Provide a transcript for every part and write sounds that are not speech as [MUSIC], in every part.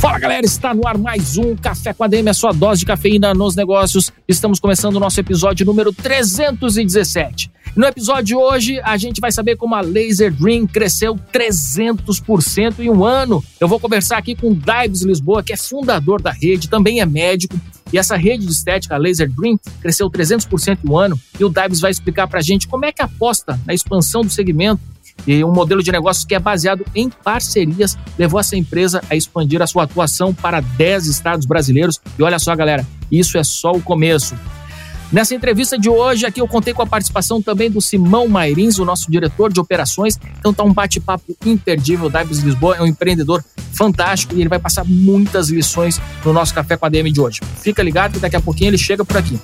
Fala galera, está no ar mais um Café com a DM, a sua dose de cafeína nos negócios. Estamos começando o nosso episódio número 317. No episódio de hoje, a gente vai saber como a Laser Dream cresceu 300% em um ano. Eu vou conversar aqui com o Dibes Lisboa, que é fundador da rede, também é médico. E essa rede de estética, a Laser Dream, cresceu 300% em um ano. E o Dibes vai explicar pra gente como é que aposta na expansão do segmento e um modelo de negócios que é baseado em parcerias levou essa empresa a expandir a sua atuação para 10 estados brasileiros. E olha só, galera, isso é só o começo. Nessa entrevista de hoje, aqui eu contei com a participação também do Simão Mairins, o nosso diretor de operações. Então tá um bate-papo imperdível. O Davis Lisboa é um empreendedor fantástico e ele vai passar muitas lições no nosso Café com a DM de hoje. Fica ligado que daqui a pouquinho ele chega por aqui.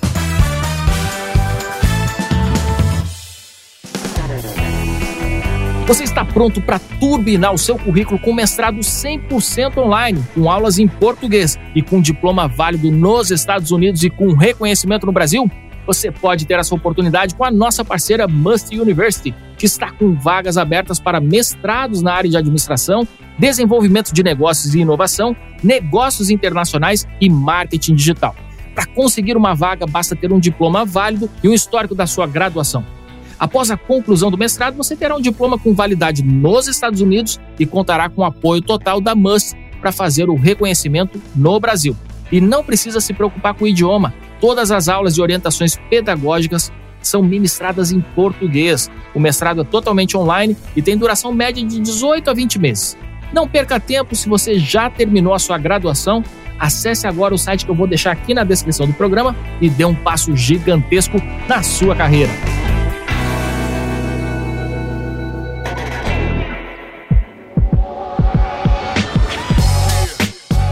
Você está pronto para turbinar o seu currículo com mestrado 100% online, com aulas em português e com diploma válido nos Estados Unidos e com reconhecimento no Brasil? Você pode ter essa oportunidade com a nossa parceira Must University, que está com vagas abertas para mestrados na área de administração, desenvolvimento de negócios e inovação, negócios internacionais e marketing digital. Para conseguir uma vaga, basta ter um diploma válido e um histórico da sua graduação. Após a conclusão do mestrado, você terá um diploma com validade nos Estados Unidos e contará com o apoio total da MUST para fazer o reconhecimento no Brasil. E não precisa se preocupar com o idioma. Todas as aulas e orientações pedagógicas são ministradas em português. O mestrado é totalmente online e tem duração média de 18 a 20 meses. Não perca tempo se você já terminou a sua graduação. Acesse agora o site que eu vou deixar aqui na descrição do programa e dê um passo gigantesco na sua carreira.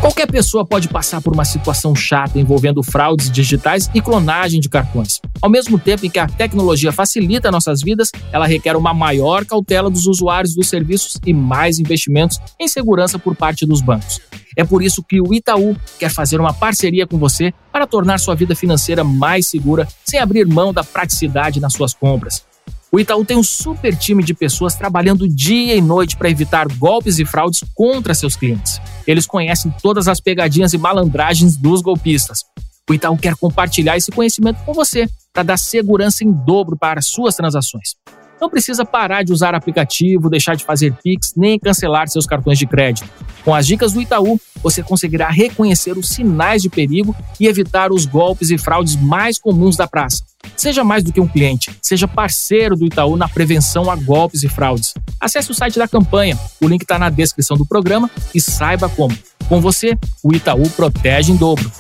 Qualquer pessoa pode passar por uma situação chata envolvendo fraudes digitais e clonagem de cartões. Ao mesmo tempo em que a tecnologia facilita nossas vidas, ela requer uma maior cautela dos usuários dos serviços e mais investimentos em segurança por parte dos bancos. É por isso que o Itaú quer fazer uma parceria com você para tornar sua vida financeira mais segura, sem abrir mão da praticidade nas suas compras. O Itaú tem um super time de pessoas trabalhando dia e noite para evitar golpes e fraudes contra seus clientes. Eles conhecem todas as pegadinhas e malandragens dos golpistas. O Itaú quer compartilhar esse conhecimento com você para dar segurança em dobro para suas transações. Não precisa parar de usar aplicativo, deixar de fazer Pix, nem cancelar seus cartões de crédito. Com as dicas do Itaú, você conseguirá reconhecer os sinais de perigo e evitar os golpes e fraudes mais comuns da praça. Seja mais do que um cliente, seja parceiro do Itaú na prevenção a golpes e fraudes. Acesse o site da campanha, o link está na descrição do programa e saiba como. Com você, o Itaú protege em dobro.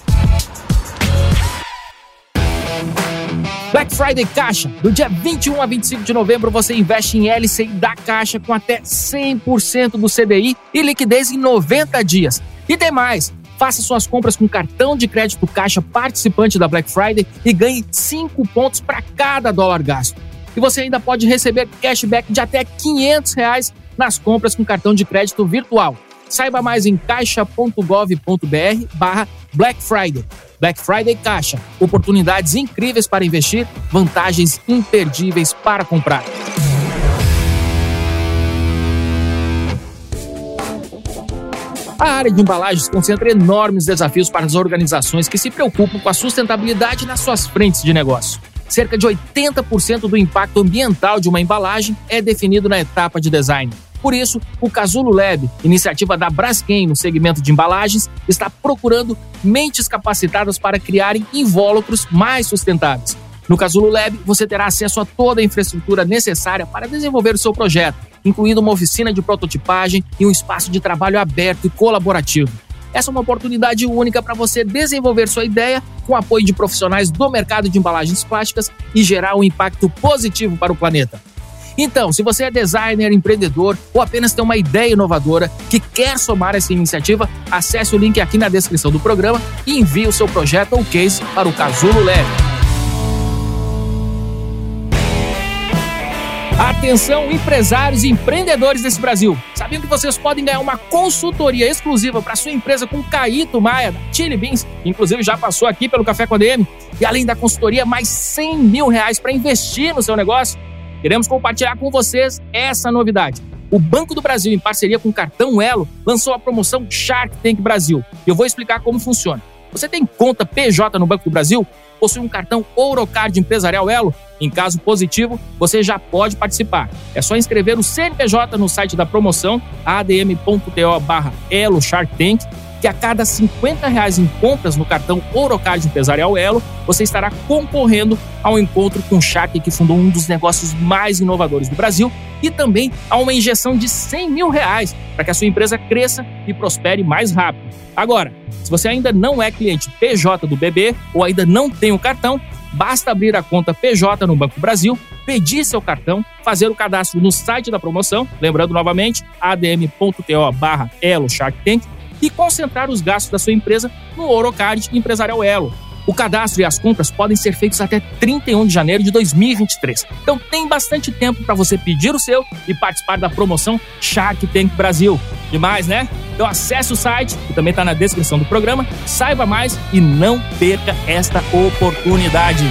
Black Friday Caixa. Do dia 21 a 25 de novembro, você investe em LCI da Caixa com até 100% do CDI e liquidez em 90 dias. E tem mais! Faça suas compras com cartão de crédito Caixa participante da Black Friday e ganhe 5 pontos para cada dólar gasto. E você ainda pode receber cashback de até 500 reais nas compras com cartão de crédito virtual. Saiba mais em caixa.gov.br barra Black Friday. Black Friday Caixa. Oportunidades incríveis para investir, vantagens imperdíveis para comprar. A área de embalagens concentra enormes desafios para as organizações que se preocupam com a sustentabilidade nas suas frentes de negócio. Cerca de 80% do impacto ambiental de uma embalagem é definido na etapa de design. Por isso, o Casulo Lab, iniciativa da Braskem no segmento de embalagens, está procurando mentes capacitadas para criarem invólucros mais sustentáveis. No Casulo Lab, você terá acesso a toda a infraestrutura necessária para desenvolver o seu projeto, incluindo uma oficina de prototipagem e um espaço de trabalho aberto e colaborativo. Essa é uma oportunidade única para você desenvolver sua ideia com apoio de profissionais do mercado de embalagens plásticas e gerar um impacto positivo para o planeta. Então, se você é designer, empreendedor ou apenas tem uma ideia inovadora que quer somar essa iniciativa, acesse o link aqui na descrição do programa e envie o seu projeto ou case para o Casulo Leve. Atenção, empresários e empreendedores desse Brasil. Sabiam que vocês podem ganhar uma consultoria exclusiva para sua empresa com Caíto Maia, da Chili Beans, inclusive já passou aqui pelo Café com a DM, e além da consultoria, mais 100 mil reais para investir no seu negócio? Queremos compartilhar com vocês essa novidade. O Banco do Brasil, em parceria com o Cartão Elo, lançou a promoção Shark Tank Brasil. Eu vou explicar como funciona. Você tem conta PJ no Banco do Brasil? Possui um cartão Ourocard Empresarial Elo? Em caso positivo, você já pode participar. É só inscrever o CNPJ no site da promoção adm.to barra Elo Shark Tank que a cada 50 reais em compras no cartão Ourocard Empresarial Elo, você estará concorrendo ao encontro com o Shark, que fundou um dos negócios mais inovadores do Brasil, e também a uma injeção de 100 mil reais para que a sua empresa cresça e prospere mais rápido. Agora, se você ainda não é cliente PJ do BB ou ainda não tem o cartão, basta abrir a conta PJ no Banco Brasil, pedir seu cartão, fazer o cadastro no site da promoção, lembrando novamente, adm.to barra e concentrar os gastos da sua empresa no Orocard Empresarial Elo. O cadastro e as compras podem ser feitos até 31 de janeiro de 2023. Então tem bastante tempo para você pedir o seu e participar da promoção Shark Tank Brasil. Demais, né? Então acesse o site, que também está na descrição do programa, saiba mais e não perca esta oportunidade.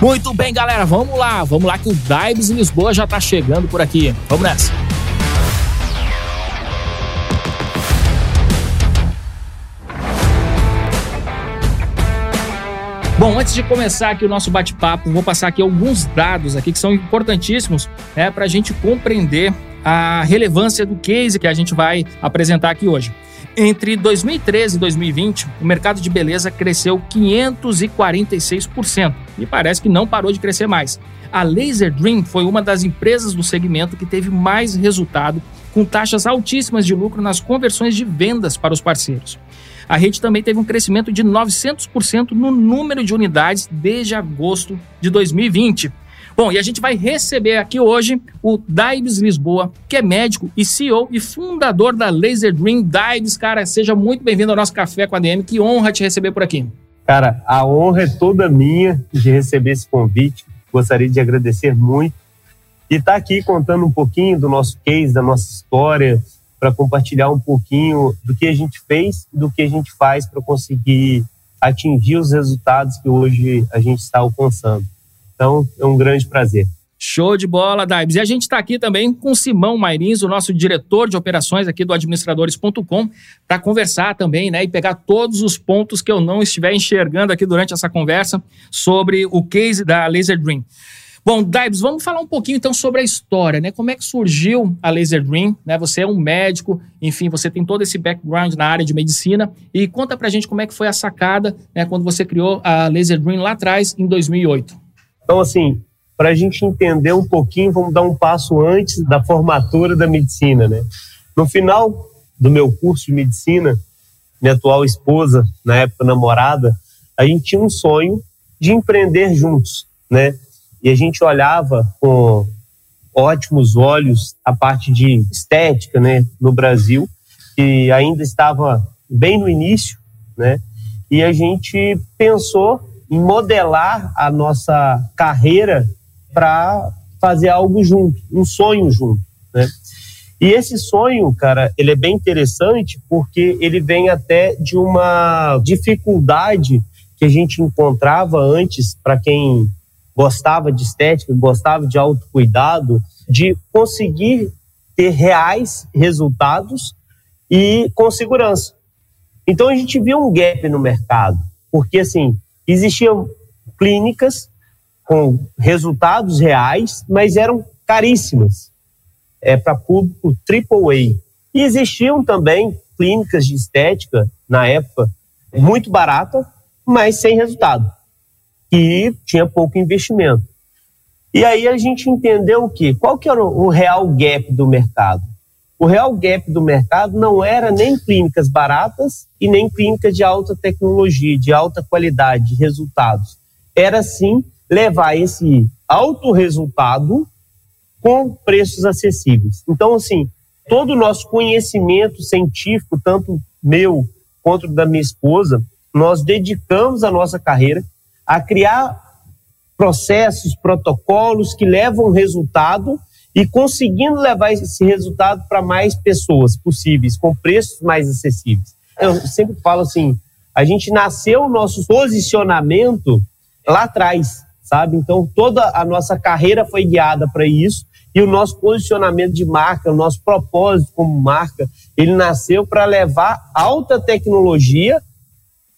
Muito bem, galera, vamos lá, vamos lá que o Dibes em Lisboa já tá chegando por aqui. Vamos nessa. Bom, antes de começar aqui o nosso bate-papo, vou passar aqui alguns dados aqui que são importantíssimos né, para a gente compreender a relevância do case que a gente vai apresentar aqui hoje. Entre 2013 e 2020, o mercado de beleza cresceu 546% e parece que não parou de crescer mais. A Laser Dream foi uma das empresas do segmento que teve mais resultado, com taxas altíssimas de lucro nas conversões de vendas para os parceiros. A rede também teve um crescimento de 900% no número de unidades desde agosto de 2020. Bom, e a gente vai receber aqui hoje o Daibs Lisboa, que é médico e CEO e fundador da Laser Dream. Daibs, cara, seja muito bem-vindo ao nosso Café com a DM. Que honra te receber por aqui. Cara, a honra é toda minha de receber esse convite. Gostaria de agradecer muito e estar tá aqui contando um pouquinho do nosso case, da nossa história, para compartilhar um pouquinho do que a gente fez e do que a gente faz para conseguir atingir os resultados que hoje a gente está alcançando. Então, é um grande prazer. Show de bola, Daibs. E a gente está aqui também com Simão Mairins, o nosso diretor de operações aqui do administradores.com, para conversar também, né, e pegar todos os pontos que eu não estiver enxergando aqui durante essa conversa sobre o case da Laser Dream. Bom, Daibs, vamos falar um pouquinho então sobre a história, né? Como é que surgiu a Laser Dream, né? Você é um médico, enfim, você tem todo esse background na área de medicina e conta pra gente como é que foi a sacada, né, quando você criou a Laser Dream lá atrás em 2008. Então, assim, para a gente entender um pouquinho, vamos dar um passo antes da formatura da medicina, né? No final do meu curso de medicina, minha atual esposa, na época namorada, a gente tinha um sonho de empreender juntos, né? E a gente olhava com ótimos olhos a parte de estética, né, no Brasil, que ainda estava bem no início, né? E a gente pensou modelar a nossa carreira para fazer algo junto, um sonho junto, né? E esse sonho, cara, ele é bem interessante porque ele vem até de uma dificuldade que a gente encontrava antes para quem gostava de estética, gostava de autocuidado, de conseguir ter reais resultados e com segurança. Então a gente viu um gap no mercado, porque assim, Existiam clínicas com resultados reais, mas eram caríssimas é, para público AAA. E existiam também clínicas de estética, na época, muito barata, mas sem resultado. E tinha pouco investimento. E aí a gente entendeu o quê? Qual que era o real gap do mercado? O real gap do mercado não era nem clínicas baratas e nem clínicas de alta tecnologia, de alta qualidade de resultados. Era sim levar esse alto resultado com preços acessíveis. Então, assim, todo o nosso conhecimento científico, tanto meu quanto da minha esposa, nós dedicamos a nossa carreira a criar processos, protocolos que levam resultado e conseguindo levar esse resultado para mais pessoas possíveis, com preços mais acessíveis. Eu sempre falo assim, a gente nasceu o nosso posicionamento lá atrás, sabe? Então toda a nossa carreira foi guiada para isso e o nosso posicionamento de marca, o nosso propósito como marca, ele nasceu para levar alta tecnologia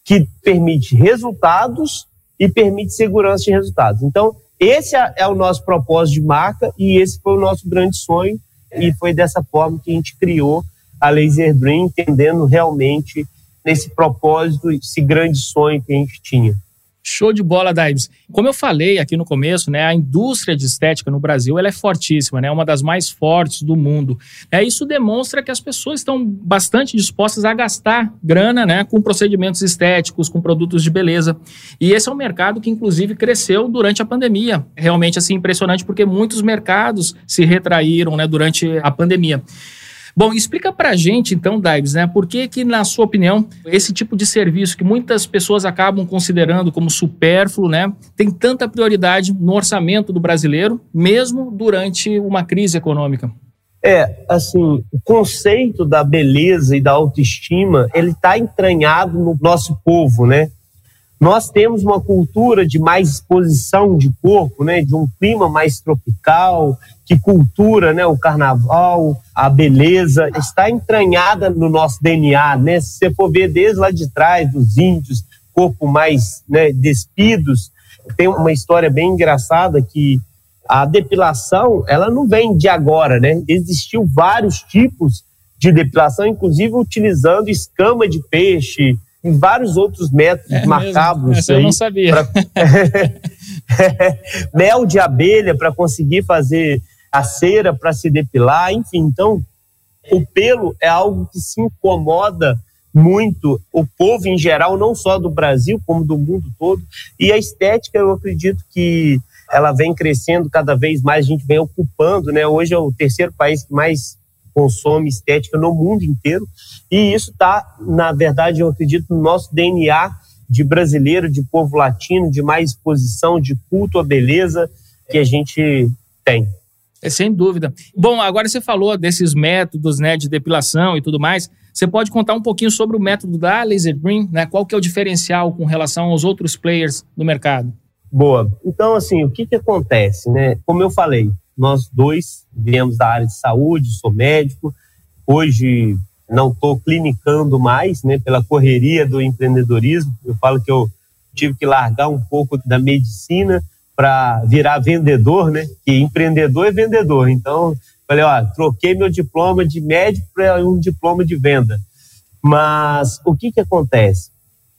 que permite resultados e permite segurança de resultados. Então, esse é, é o nosso propósito de marca e esse foi o nosso grande sonho e foi dessa forma que a gente criou a Laser Dream, entendendo realmente nesse propósito, esse grande sonho que a gente tinha. Show de bola, Daibs. Como eu falei aqui no começo, né, a indústria de estética no Brasil ela é fortíssima, né, uma das mais fortes do mundo. É, isso demonstra que as pessoas estão bastante dispostas a gastar grana né, com procedimentos estéticos, com produtos de beleza. E esse é um mercado que, inclusive, cresceu durante a pandemia. Realmente assim, impressionante, porque muitos mercados se retraíram né, durante a pandemia. Bom, explica pra gente então, Dives, né, por que que, na sua opinião, esse tipo de serviço que muitas pessoas acabam considerando como supérfluo, né, tem tanta prioridade no orçamento do brasileiro, mesmo durante uma crise econômica? É, assim, o conceito da beleza e da autoestima, ele está entranhado no nosso povo, né? Nós temos uma cultura de mais exposição de corpo, né, de um clima mais tropical, que cultura, né, o carnaval, a beleza está entranhada no nosso DNA, né? Se você for ver desde lá de trás dos índios, corpo mais, né, despidos, tem uma história bem engraçada que a depilação, ela não vem de agora, né? Existiu vários tipos de depilação, inclusive utilizando escama de peixe, e vários outros métodos é macabros. Essa eu não sabia. Pra... [LAUGHS] Mel de abelha para conseguir fazer a cera para se depilar, enfim. Então, o pelo é algo que se incomoda muito o povo em geral, não só do Brasil, como do mundo todo. E a estética, eu acredito que ela vem crescendo cada vez mais, a gente vem ocupando, né? Hoje é o terceiro país que mais consome estética no mundo inteiro. E isso está, na verdade, eu acredito, no nosso DNA de brasileiro, de povo latino, de mais exposição, de culto à beleza que a gente tem. É, sem dúvida. Bom, agora você falou desses métodos né, de depilação e tudo mais. Você pode contar um pouquinho sobre o método da Laser Green, né? Qual que é o diferencial com relação aos outros players do mercado? Boa. Então, assim, o que, que acontece, né? Como eu falei, nós dois viemos da área de saúde, sou médico. Hoje não estou clinicando mais, né, pela correria do empreendedorismo. Eu falo que eu tive que largar um pouco da medicina para virar vendedor, né? Que empreendedor é vendedor. Então, falei, ó, troquei meu diploma de médico para um diploma de venda. Mas o que que acontece?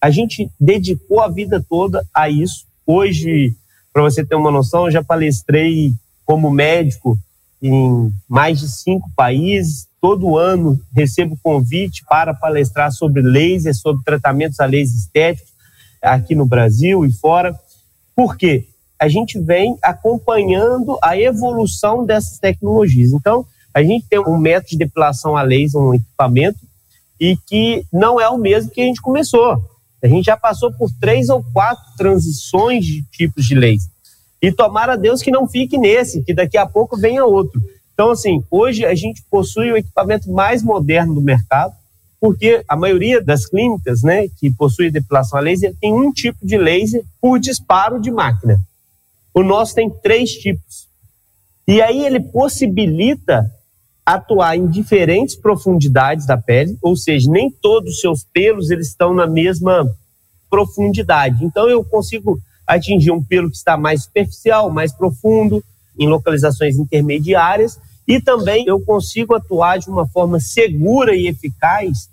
A gente dedicou a vida toda a isso. Hoje, para você ter uma noção, eu já palestrei como médico em mais de cinco países. Todo ano recebo convite para palestrar sobre laser, sobre tratamentos a laser estéticos aqui no Brasil e fora. Por quê? A gente vem acompanhando a evolução dessas tecnologias. Então, a gente tem um método de depilação a laser, um equipamento, e que não é o mesmo que a gente começou. A gente já passou por três ou quatro transições de tipos de laser. E tomara Deus que não fique nesse, que daqui a pouco venha outro. Então, assim, hoje a gente possui o equipamento mais moderno do mercado, porque a maioria das clínicas, né, que possui depilação a laser, tem um tipo de laser por disparo de máquina. O nosso tem três tipos. E aí ele possibilita atuar em diferentes profundidades da pele, ou seja, nem todos os seus pelos eles estão na mesma profundidade. Então eu consigo atingir um pelo que está mais superficial, mais profundo, em localizações intermediárias, e também eu consigo atuar de uma forma segura e eficaz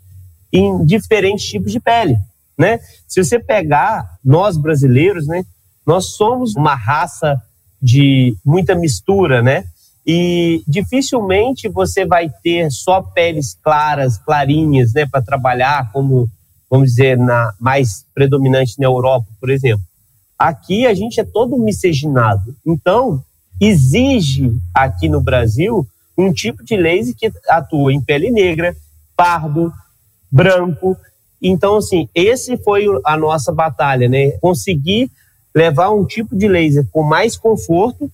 em diferentes tipos de pele, né? Se você pegar nós brasileiros, né, nós somos uma raça de muita mistura, né? E dificilmente você vai ter só peles claras, clarinhas, né, para trabalhar, como, vamos dizer, na mais predominante na Europa, por exemplo. Aqui a gente é todo miscigenado. Então, exige aqui no Brasil um tipo de laser que atua em pele negra, pardo, branco. Então, assim, esse foi a nossa batalha, né? Conseguir levar um tipo de laser com mais conforto,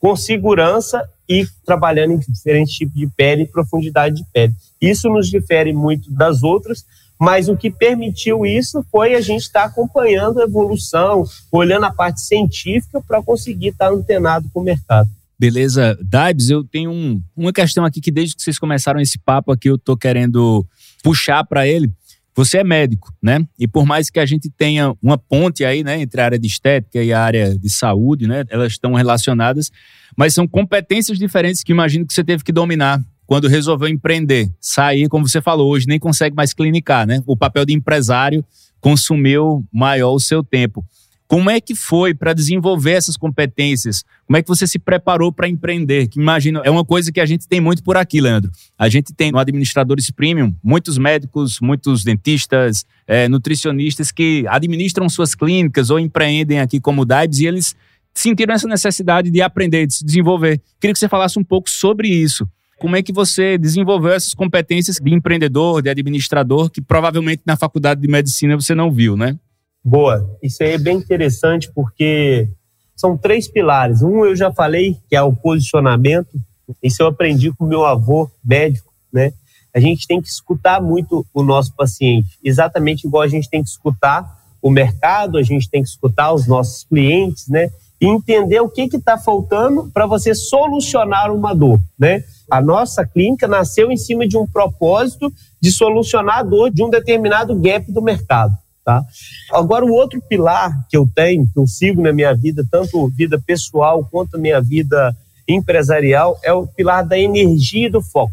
com segurança e trabalhando em diferentes tipos de pele e profundidade de pele. Isso nos difere muito das outras, mas o que permitiu isso foi a gente estar tá acompanhando a evolução, olhando a parte científica para conseguir estar tá antenado com o mercado. Beleza, Dibes, eu tenho um, uma questão aqui que desde que vocês começaram esse papo aqui eu tô querendo puxar para ele. Você é médico, né? E por mais que a gente tenha uma ponte aí, né, entre a área de estética e a área de saúde, né, elas estão relacionadas, mas são competências diferentes que imagino que você teve que dominar quando resolveu empreender, sair, como você falou, hoje nem consegue mais clinicar, né? O papel de empresário consumiu maior o seu tempo. Como é que foi para desenvolver essas competências? Como é que você se preparou para empreender? Que imagino, é uma coisa que a gente tem muito por aqui, Leandro. A gente tem no Administradores Premium muitos médicos, muitos dentistas, é, nutricionistas que administram suas clínicas ou empreendem aqui como DAIBs e eles sentiram essa necessidade de aprender, de se desenvolver. Queria que você falasse um pouco sobre isso. Como é que você desenvolveu essas competências de empreendedor, de administrador, que provavelmente na faculdade de medicina você não viu, né? Boa. Isso aí é bem interessante porque são três pilares. Um eu já falei, que é o posicionamento. Isso eu aprendi com meu avô médico, né? A gente tem que escutar muito o nosso paciente, exatamente igual a gente tem que escutar o mercado, a gente tem que escutar os nossos clientes, né? E entender o que está faltando para você solucionar uma dor, né? A nossa clínica nasceu em cima de um propósito de solucionar a dor de um determinado gap do mercado. Tá? Agora, o outro pilar que eu tenho, que eu sigo na minha vida, tanto vida pessoal quanto minha vida empresarial, é o pilar da energia e do foco.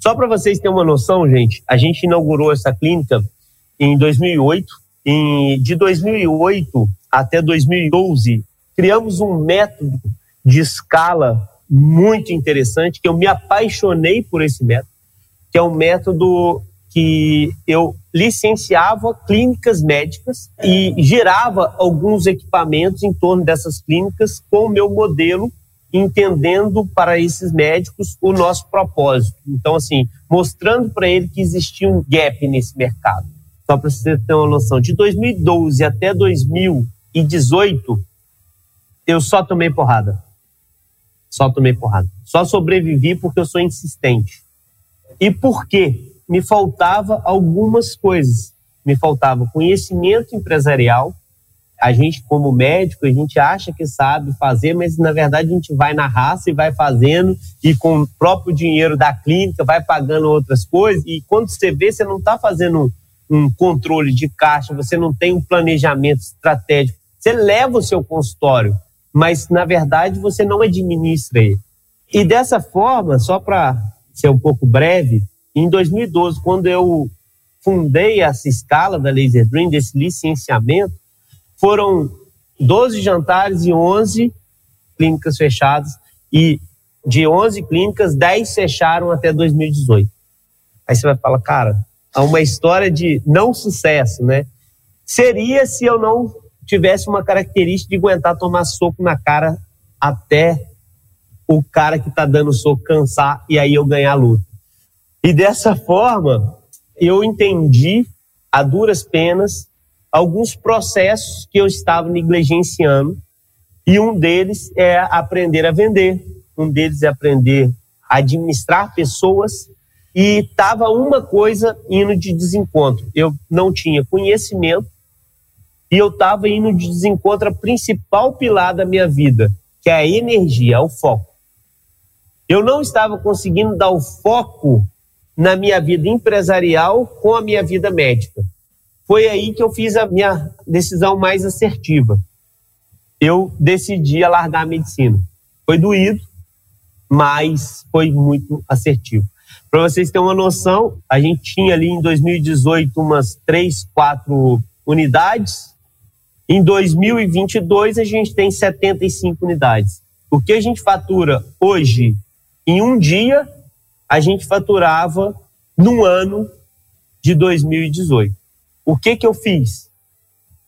Só para vocês terem uma noção, gente, a gente inaugurou essa clínica em 2008. Em, de 2008 até 2012, criamos um método de escala muito interessante, que eu me apaixonei por esse método, que é um método que eu licenciava clínicas médicas e gerava alguns equipamentos em torno dessas clínicas com o meu modelo, entendendo para esses médicos o nosso propósito. Então, assim, mostrando para ele que existia um gap nesse mercado. Só para você ter uma noção, de 2012 até 2018, eu só tomei porrada. Só tomei porrada. Só sobrevivi porque eu sou insistente. E por quê? me faltava algumas coisas. Me faltava conhecimento empresarial. A gente, como médico, a gente acha que sabe fazer, mas na verdade a gente vai na raça e vai fazendo, e com o próprio dinheiro da clínica vai pagando outras coisas. E quando você vê, você não está fazendo um controle de caixa, você não tem um planejamento estratégico. Você leva o seu consultório, mas na verdade você não administra ele. E dessa forma, só para ser um pouco breve, em 2012, quando eu fundei essa escala da Laser Dream, desse licenciamento, foram 12 jantares e 11 clínicas fechadas. E de 11 clínicas, 10 fecharam até 2018. Aí você vai falar, cara, há uma história de não sucesso, né? Seria se eu não tivesse uma característica de aguentar tomar soco na cara até o cara que está dando soco cansar e aí eu ganhar a luta. E dessa forma, eu entendi, a duras penas, alguns processos que eu estava negligenciando. E um deles é aprender a vender, um deles é aprender a administrar pessoas. E estava uma coisa indo de desencontro. Eu não tinha conhecimento e eu estava indo de desencontro ao principal pilar da minha vida, que é a energia, o foco. Eu não estava conseguindo dar o foco na minha vida empresarial com a minha vida médica. Foi aí que eu fiz a minha decisão mais assertiva. Eu decidi largar a medicina. Foi doído, mas foi muito assertivo. Para vocês terem uma noção, a gente tinha ali em 2018 umas três, quatro unidades. Em 2022 a gente tem 75 unidades. O que a gente fatura hoje em um dia, a gente faturava num ano de 2018. O que que eu fiz?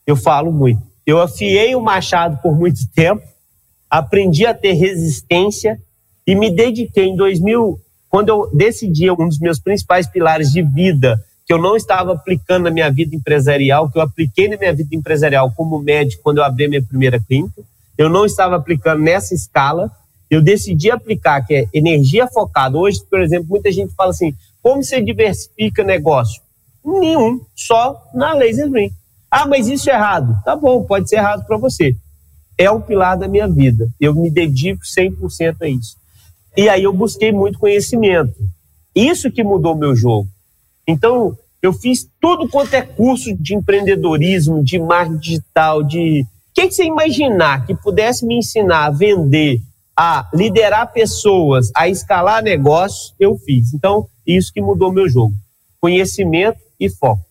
Eu falo muito. Eu afiei o machado por muito [LAUGHS] tempo, aprendi a ter resistência e me dediquei em 2000, quando eu decidi um dos meus principais pilares de vida que eu não estava aplicando na minha vida empresarial, que eu apliquei na minha vida empresarial como médico quando eu abri minha primeira clínica, eu não estava aplicando nessa escala, eu decidi aplicar, que é energia focada. Hoje, por exemplo, muita gente fala assim, como você diversifica negócio? Nenhum, só na Laser. Ah, mas isso é errado. Tá bom, pode ser errado para você. É o pilar da minha vida. Eu me dedico 100% a isso. E aí eu busquei muito conhecimento. Isso que mudou meu jogo. Então, eu fiz tudo quanto é curso de empreendedorismo, de marketing digital, de. O que, que você imaginar que pudesse me ensinar a vender, a liderar pessoas, a escalar negócios, eu fiz. Então, isso que mudou meu jogo. Conhecimento e foco.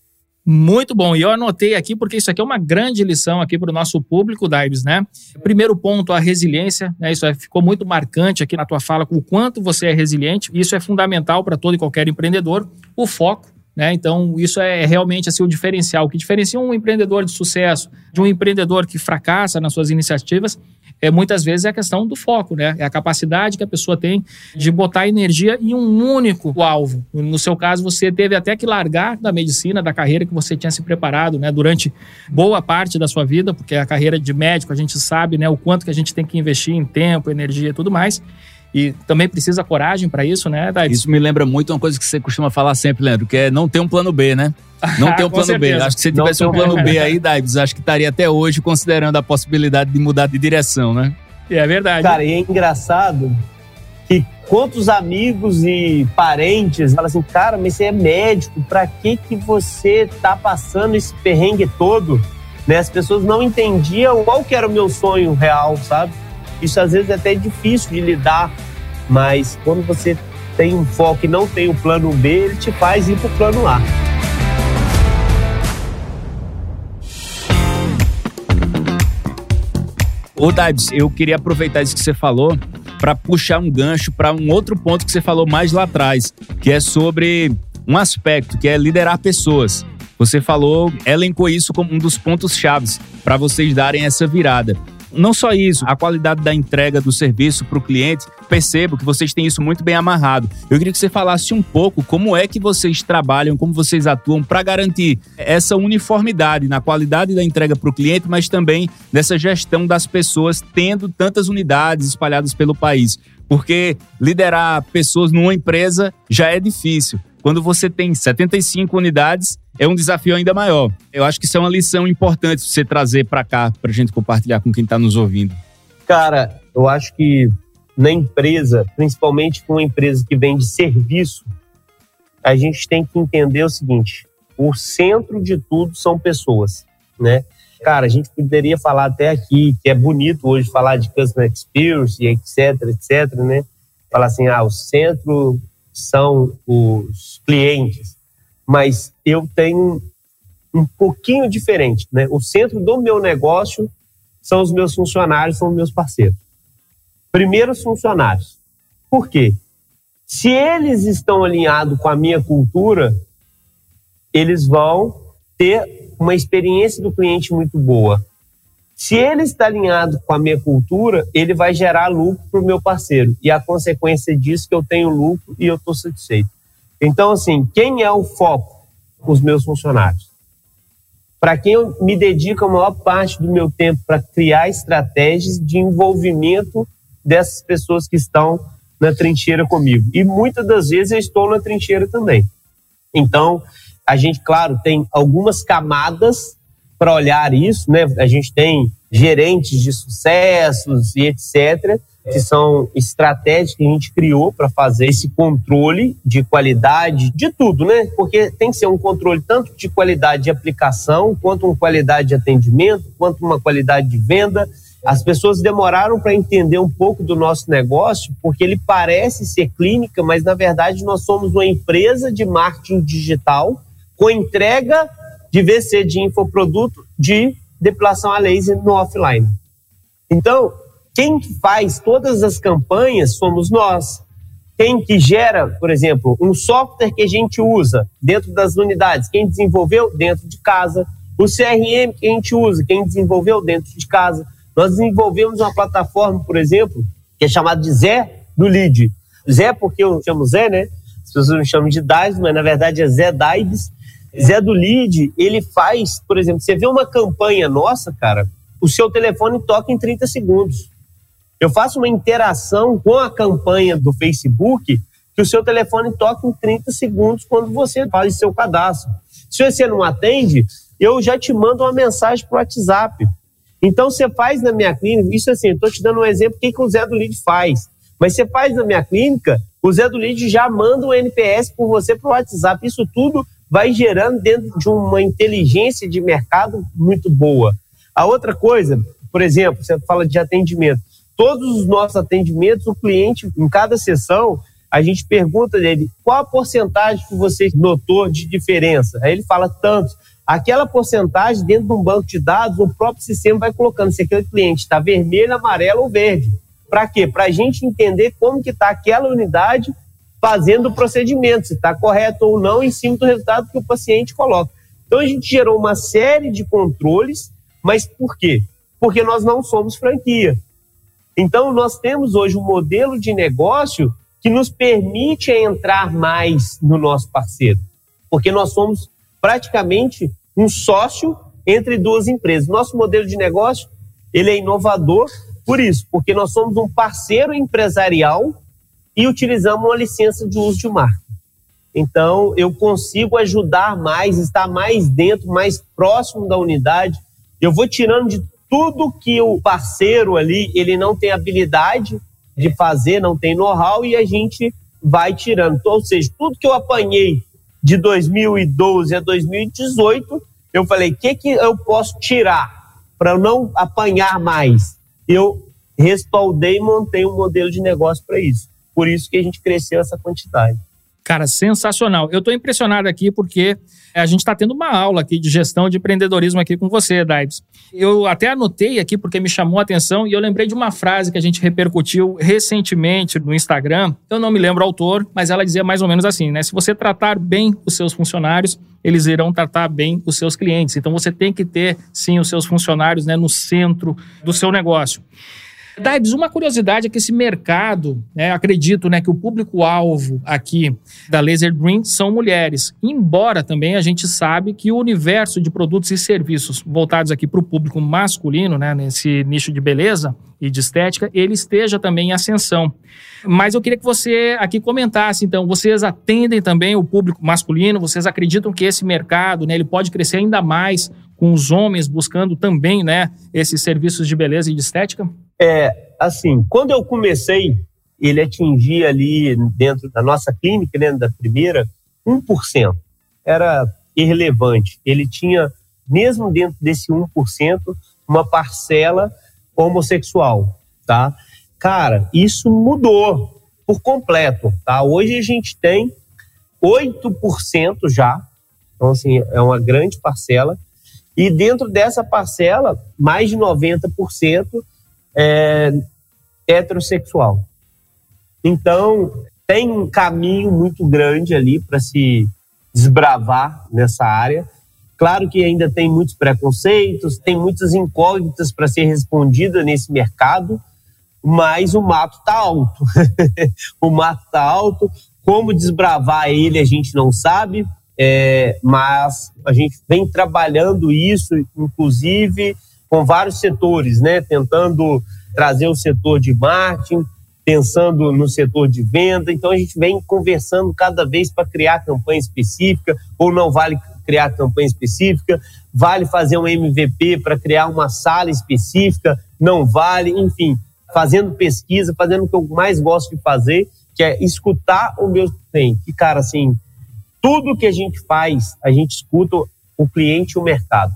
Muito bom. E eu anotei aqui porque isso aqui é uma grande lição aqui para o nosso público, Daibs, né? Primeiro ponto, a resiliência. Né? Isso é, ficou muito marcante aqui na tua fala, o quanto você é resiliente. Isso é fundamental para todo e qualquer empreendedor. O foco. Né? Então, isso é realmente assim, o diferencial. O que diferencia um empreendedor de sucesso de um empreendedor que fracassa nas suas iniciativas é muitas vezes é a questão do foco, né? É a capacidade que a pessoa tem de botar energia em um único alvo. No seu caso, você teve até que largar da medicina, da carreira que você tinha se preparado, né? Durante boa parte da sua vida, porque a carreira de médico a gente sabe, né? O quanto que a gente tem que investir em tempo, energia e tudo mais. E também precisa coragem para isso, né, Daí? Isso me lembra muito uma coisa que você costuma falar sempre, Leandro, que é não ter um plano B, né? Não [LAUGHS] ter um plano certeza. B. Acho que se tivesse um plano B aí, Daibs, acho que estaria até hoje considerando a possibilidade de mudar de direção, né? É verdade. Cara, e é engraçado que quantos amigos e parentes falam assim, cara, mas você é médico, pra que que você tá passando esse perrengue todo? Né? As pessoas não entendiam qual que era o meu sonho real, sabe? Isso às vezes é até difícil de lidar, mas quando você tem um foco e não tem o plano B, ele te faz ir para o plano A. Ô, Dibs, eu queria aproveitar isso que você falou para puxar um gancho para um outro ponto que você falou mais lá atrás, que é sobre um aspecto que é liderar pessoas. Você falou, elencou isso como um dos pontos chaves para vocês darem essa virada. Não só isso, a qualidade da entrega do serviço para o cliente, percebo que vocês têm isso muito bem amarrado. Eu queria que você falasse um pouco como é que vocês trabalham, como vocês atuam para garantir essa uniformidade na qualidade da entrega para o cliente, mas também nessa gestão das pessoas tendo tantas unidades espalhadas pelo país. Porque liderar pessoas numa empresa já é difícil. Quando você tem 75 unidades, é um desafio ainda maior. Eu acho que isso é uma lição importante você trazer para cá, para a gente compartilhar com quem está nos ouvindo. Cara, eu acho que na empresa, principalmente com uma empresa que vende serviço, a gente tem que entender o seguinte: o centro de tudo são pessoas, né? Cara, a gente poderia falar até aqui que é bonito hoje falar de customer experience, etc, etc, né? Falar assim, ah, o centro são os clientes, mas eu tenho um pouquinho diferente, né? O centro do meu negócio são os meus funcionários, são os meus parceiros. Primeiro, os funcionários. Por quê? Se eles estão alinhados com a minha cultura, eles vão ter uma experiência do cliente muito boa. Se ele está alinhado com a minha cultura, ele vai gerar lucro para o meu parceiro. E a consequência disso é que eu tenho lucro e eu estou satisfeito. Então, assim, quem é o foco? Os meus funcionários. Para quem eu me dedico a maior parte do meu tempo para criar estratégias de envolvimento dessas pessoas que estão na trincheira comigo. E muitas das vezes eu estou na trincheira também. Então, a gente, claro, tem algumas camadas para olhar isso, né? A gente tem gerentes de sucessos e etc, que são estratégias que a gente criou para fazer esse controle de qualidade de tudo, né? Porque tem que ser um controle tanto de qualidade de aplicação, quanto uma qualidade de atendimento, quanto uma qualidade de venda. As pessoas demoraram para entender um pouco do nosso negócio, porque ele parece ser clínica, mas na verdade nós somos uma empresa de marketing digital com entrega de VC de infoproduto de depilação a laser no offline. Então, Quem faz todas as campanhas somos nós. Quem que gera, por exemplo, um software que a gente usa dentro das unidades, quem desenvolveu dentro de casa, o CRM que a gente usa, quem desenvolveu dentro de casa. Nós desenvolvemos uma plataforma, por exemplo, que é chamada de Zé do Lead. Zé, porque eu chamo Zé, né? As pessoas me chamam de Daides, mas na verdade é Zé Daides. Zé do Lead, ele faz, por exemplo, você vê uma campanha nossa, cara, o seu telefone toca em 30 segundos. Eu faço uma interação com a campanha do Facebook que o seu telefone toca em 30 segundos quando você faz seu cadastro. Se você não atende, eu já te mando uma mensagem para o WhatsApp. Então você faz na minha clínica, isso assim, estou te dando um exemplo, o que, que o Zé do Lead faz. Mas você faz na minha clínica, o Zé do Lead já manda um NPS por você para o WhatsApp. Isso tudo vai gerando dentro de uma inteligência de mercado muito boa. A outra coisa, por exemplo, você fala de atendimento. Todos os nossos atendimentos, o cliente, em cada sessão, a gente pergunta dele qual a porcentagem que você notou de diferença. Aí ele fala tantos. Aquela porcentagem dentro de um banco de dados, o próprio sistema vai colocando se aquele cliente está vermelho, amarelo ou verde. Para quê? Para a gente entender como que está aquela unidade fazendo o procedimento, se está correto ou não, em cima do resultado que o paciente coloca. Então a gente gerou uma série de controles, mas por quê? Porque nós não somos franquia. Então, nós temos hoje um modelo de negócio que nos permite entrar mais no nosso parceiro, porque nós somos praticamente um sócio entre duas empresas. Nosso modelo de negócio ele é inovador por isso, porque nós somos um parceiro empresarial e utilizamos uma licença de uso de marca. Então, eu consigo ajudar mais, estar mais dentro, mais próximo da unidade. Eu vou tirando de tudo que o parceiro ali ele não tem habilidade de fazer, não tem know-how e a gente vai tirando. Então, ou seja, tudo que eu apanhei de 2012 a 2018, eu falei, o que, que eu posso tirar para não apanhar mais? Eu respaldei e montei um modelo de negócio para isso. Por isso que a gente cresceu essa quantidade. Cara, sensacional. Eu estou impressionado aqui porque a gente está tendo uma aula aqui de gestão de empreendedorismo aqui com você, Daibs. Eu até anotei aqui porque me chamou a atenção e eu lembrei de uma frase que a gente repercutiu recentemente no Instagram. Eu não me lembro o autor, mas ela dizia mais ou menos assim, né? Se você tratar bem os seus funcionários, eles irão tratar bem os seus clientes. Então você tem que ter, sim, os seus funcionários né, no centro do seu negócio. Daibs, uma curiosidade é que esse mercado, né, acredito né, que o público-alvo aqui da Laser Dream são mulheres. Embora também a gente sabe que o universo de produtos e serviços voltados aqui para o público masculino, né, nesse nicho de beleza e de estética, ele esteja também em ascensão. Mas eu queria que você aqui comentasse, então, vocês atendem também o público masculino? Vocês acreditam que esse mercado, né, ele pode crescer ainda mais com os homens buscando também, né, esses serviços de beleza e de estética? É, assim, quando eu comecei, ele atingia ali dentro da nossa clínica, né, da primeira, 1%. Era irrelevante. Ele tinha, mesmo dentro desse 1%, uma parcela homossexual, tá? Cara, isso mudou por completo, tá? Hoje a gente tem 8% já, então assim, é uma grande parcela, e dentro dessa parcela, mais de 90% é, heterossexual. Então, tem um caminho muito grande ali para se desbravar nessa área. Claro que ainda tem muitos preconceitos, tem muitas incógnitas para ser respondida nesse mercado, mas o mato está alto. [LAUGHS] o mato está alto. Como desbravar ele a gente não sabe, é, mas a gente vem trabalhando isso, inclusive com vários setores, né? Tentando trazer o setor de marketing, pensando no setor de venda. Então a gente vem conversando cada vez para criar campanha específica, ou não vale criar campanha específica, vale fazer um MVP para criar uma sala específica, não vale, enfim, fazendo pesquisa, fazendo o que eu mais gosto de fazer, que é escutar o meu cliente. Cara, assim, tudo que a gente faz, a gente escuta o cliente e o mercado.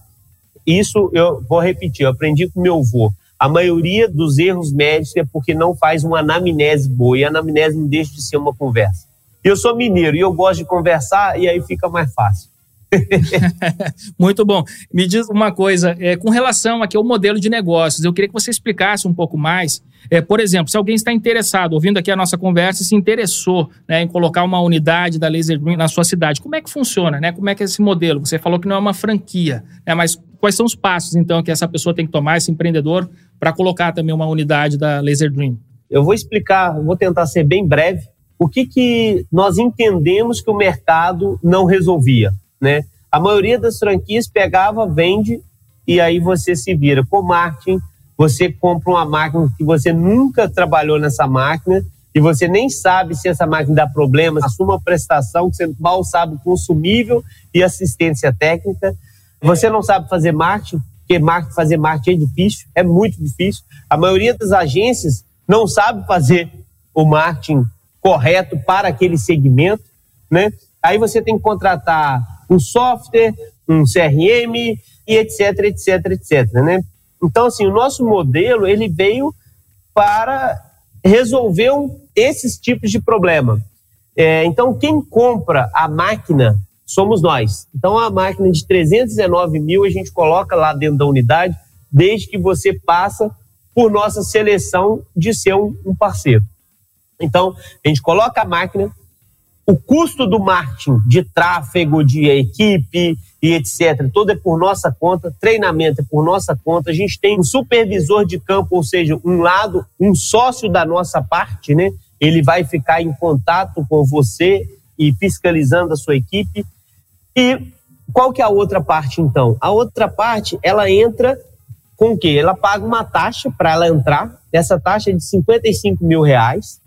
Isso eu vou repetir, eu aprendi com meu avô. A maioria dos erros médicos é porque não faz uma anamnese boa e a anamnese não deixa de ser uma conversa. Eu sou mineiro e eu gosto de conversar e aí fica mais fácil. [LAUGHS] Muito bom. Me diz uma coisa, é, com relação aqui ao modelo de negócios, eu queria que você explicasse um pouco mais. É, por exemplo, se alguém está interessado, ouvindo aqui a nossa conversa, se interessou né, em colocar uma unidade da Laser Green na sua cidade, como é que funciona? Né? Como é que é esse modelo? Você falou que não é uma franquia, né, mas quais são os passos, então, que essa pessoa tem que tomar, esse empreendedor, para colocar também uma unidade da Laser Dream? Eu vou explicar, vou tentar ser bem breve, o que, que nós entendemos que o mercado não resolvia, né? A maioria das franquias pegava, vende e aí você se vira com marketing, você compra uma máquina que você nunca trabalhou nessa máquina e você nem sabe se essa máquina dá problemas, assuma uma prestação que você mal sabe consumível e assistência técnica. Você não sabe fazer marketing, porque fazer marketing é difícil, é muito difícil. A maioria das agências não sabe fazer o marketing correto para aquele segmento, né? Aí você tem que contratar um software, um CRM e etc, etc, etc, né? Então, assim, o nosso modelo, ele veio para resolver um, esses tipos de problema. É, então, quem compra a máquina somos nós. Então, a máquina de 319 mil a gente coloca lá dentro da unidade, desde que você passa por nossa seleção de ser um, um parceiro. Então, a gente coloca a máquina, o custo do marketing, de tráfego, de equipe e etc., todo é por nossa conta, treinamento é por nossa conta, a gente tem um supervisor de campo, ou seja, um lado, um sócio da nossa parte, né? Ele vai ficar em contato com você e fiscalizando a sua equipe. E qual que é a outra parte, então? A outra parte, ela entra com o quê? Ela paga uma taxa para ela entrar, essa taxa é de 55 mil reais,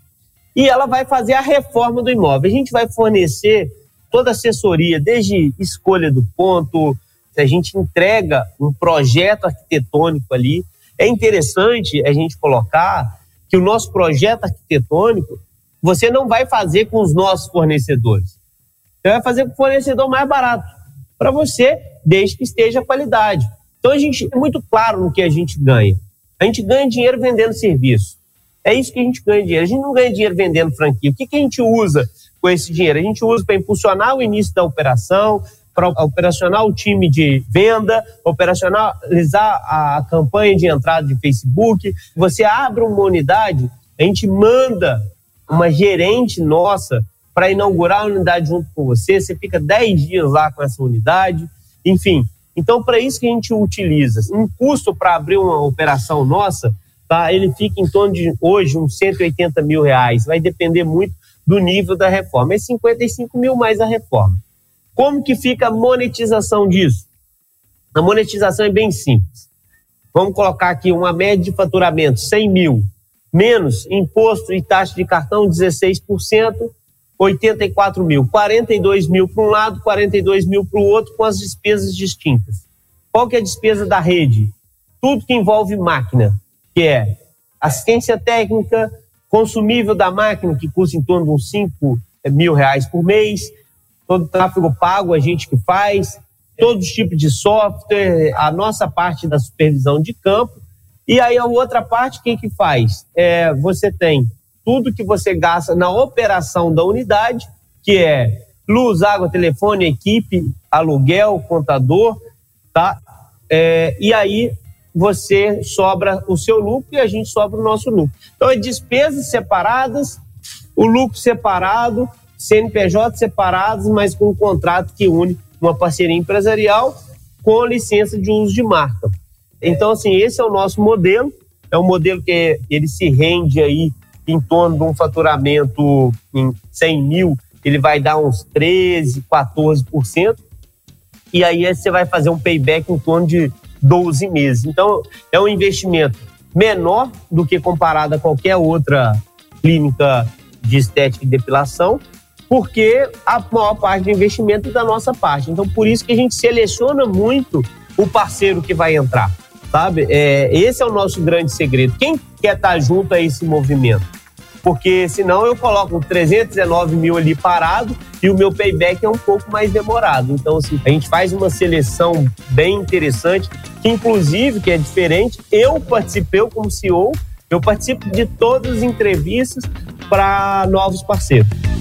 e ela vai fazer a reforma do imóvel. A gente vai fornecer toda a assessoria, desde escolha do ponto, a gente entrega um projeto arquitetônico ali. É interessante a gente colocar que o nosso projeto arquitetônico você não vai fazer com os nossos fornecedores. Você vai fazer com o fornecedor mais barato para você, desde que esteja a qualidade. Então a gente é muito claro no que a gente ganha. A gente ganha dinheiro vendendo serviço. É isso que a gente ganha dinheiro. A gente não ganha dinheiro vendendo franquia. O que, que a gente usa com esse dinheiro? A gente usa para impulsionar o início da operação, para operacionar o time de venda, operacionalizar a campanha de entrada de Facebook. Você abre uma unidade, a gente manda uma gerente nossa para inaugurar a unidade junto com você. Você fica 10 dias lá com essa unidade. Enfim, então para isso que a gente utiliza. Um custo para abrir uma operação nossa tá? Ele fica em torno de hoje uns 180 mil reais. Vai depender muito do nível da reforma. É 55 mil mais a reforma. Como que fica a monetização disso? A monetização é bem simples. Vamos colocar aqui uma média de faturamento, 100 mil, menos imposto e taxa de cartão, 16%, 84 mil. 42 mil para um lado, 42 mil para o outro, com as despesas distintas. Qual que é a despesa da rede? Tudo que envolve máquina que é assistência técnica, consumível da máquina, que custa em torno de uns 5 eh, mil reais por mês, todo tráfego pago a gente que faz, todos os tipos de software, a nossa parte da supervisão de campo, e aí a outra parte, quem que faz? É, você tem tudo que você gasta na operação da unidade, que é luz, água, telefone, equipe, aluguel, contador, tá? É, e aí você sobra o seu lucro e a gente sobra o nosso lucro. Então, é despesas separadas, o lucro separado, CNPJ separados, mas com um contrato que une uma parceria empresarial com licença de uso de marca. Então, assim, esse é o nosso modelo. É um modelo que ele se rende aí em torno de um faturamento em 100 mil, ele vai dar uns 13, 14%. E aí você vai fazer um payback em torno de 12 meses. Então, é um investimento menor do que comparado a qualquer outra clínica de estética e depilação, porque a maior parte do investimento é da nossa parte. Então, por isso que a gente seleciona muito o parceiro que vai entrar, sabe? É, esse é o nosso grande segredo. Quem quer estar junto a esse movimento? Porque senão eu coloco 319 mil ali parado e o meu payback é um pouco mais demorado. Então, assim, a gente faz uma seleção bem interessante, que inclusive, que é diferente, eu participei como CEO, eu participo de todas as entrevistas para novos parceiros.